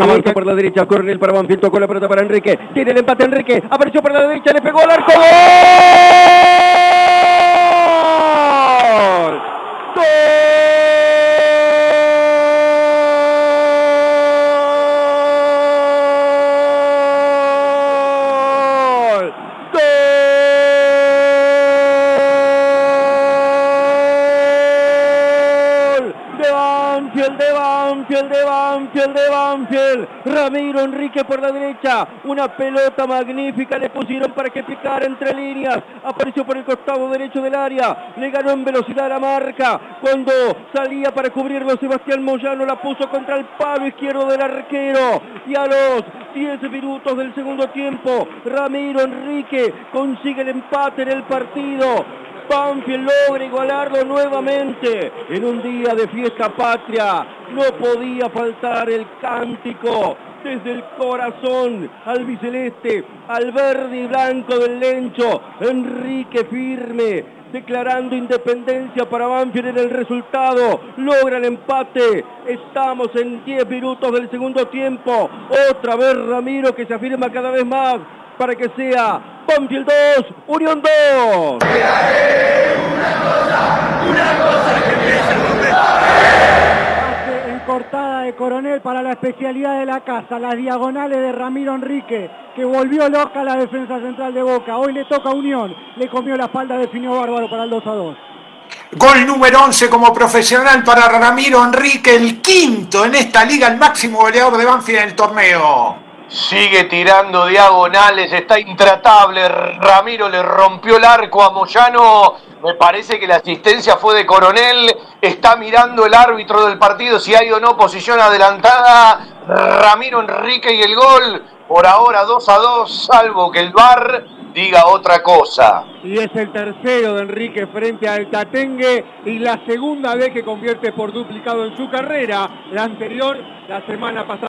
Avanza por la derecha, Coronel para Banfield, tocó la pelota para Enrique. Tiene el empate Enrique. Apareció por la derecha, le pegó al arco. ¡Gol! ¡Gol! ¡Gol! De Banfield, de Banfield, de Banfield, de Banfield. Ramiro Enrique por la derecha. Una pelota magnífica le pusieron para que picara entre líneas. Apareció por el costado derecho del área. Le ganó en velocidad la marca. Cuando salía para cubrirlo Sebastián Moyano la puso contra el palo izquierdo del arquero. Y a los 10 minutos del segundo tiempo, Ramiro Enrique consigue el empate en el partido. Banfield logra igualarlo nuevamente en un día de fiesta patria. No podía faltar el cántico desde el corazón al biceleste, al verde y blanco del lencho. Enrique firme, declarando independencia para Banfield en el resultado. Logra el empate. Estamos en 10 minutos del segundo tiempo. Otra vez Ramiro que se afirma cada vez más para que sea Banfield 2, Unión 2. Pase en cortada de Coronel para la especialidad de la casa, las diagonales de Ramiro Enrique, que volvió loca la defensa central de Boca. Hoy le toca a Unión, le comió la espalda, definió Bárbaro para el 2 a 2. Gol número 11 como profesional para Ramiro Enrique, el quinto en esta liga, el máximo goleador de Banfield en el torneo. Sigue tirando diagonales, está intratable. Ramiro le rompió el arco a Moyano. Me parece que la asistencia fue de Coronel. Está mirando el árbitro del partido si hay o no posición adelantada. Ramiro Enrique y el gol. Por ahora 2 a 2, salvo que el VAR diga otra cosa. Y es el tercero de Enrique frente al Tatengue y la segunda vez que convierte por duplicado en su carrera. La anterior, la semana pasada.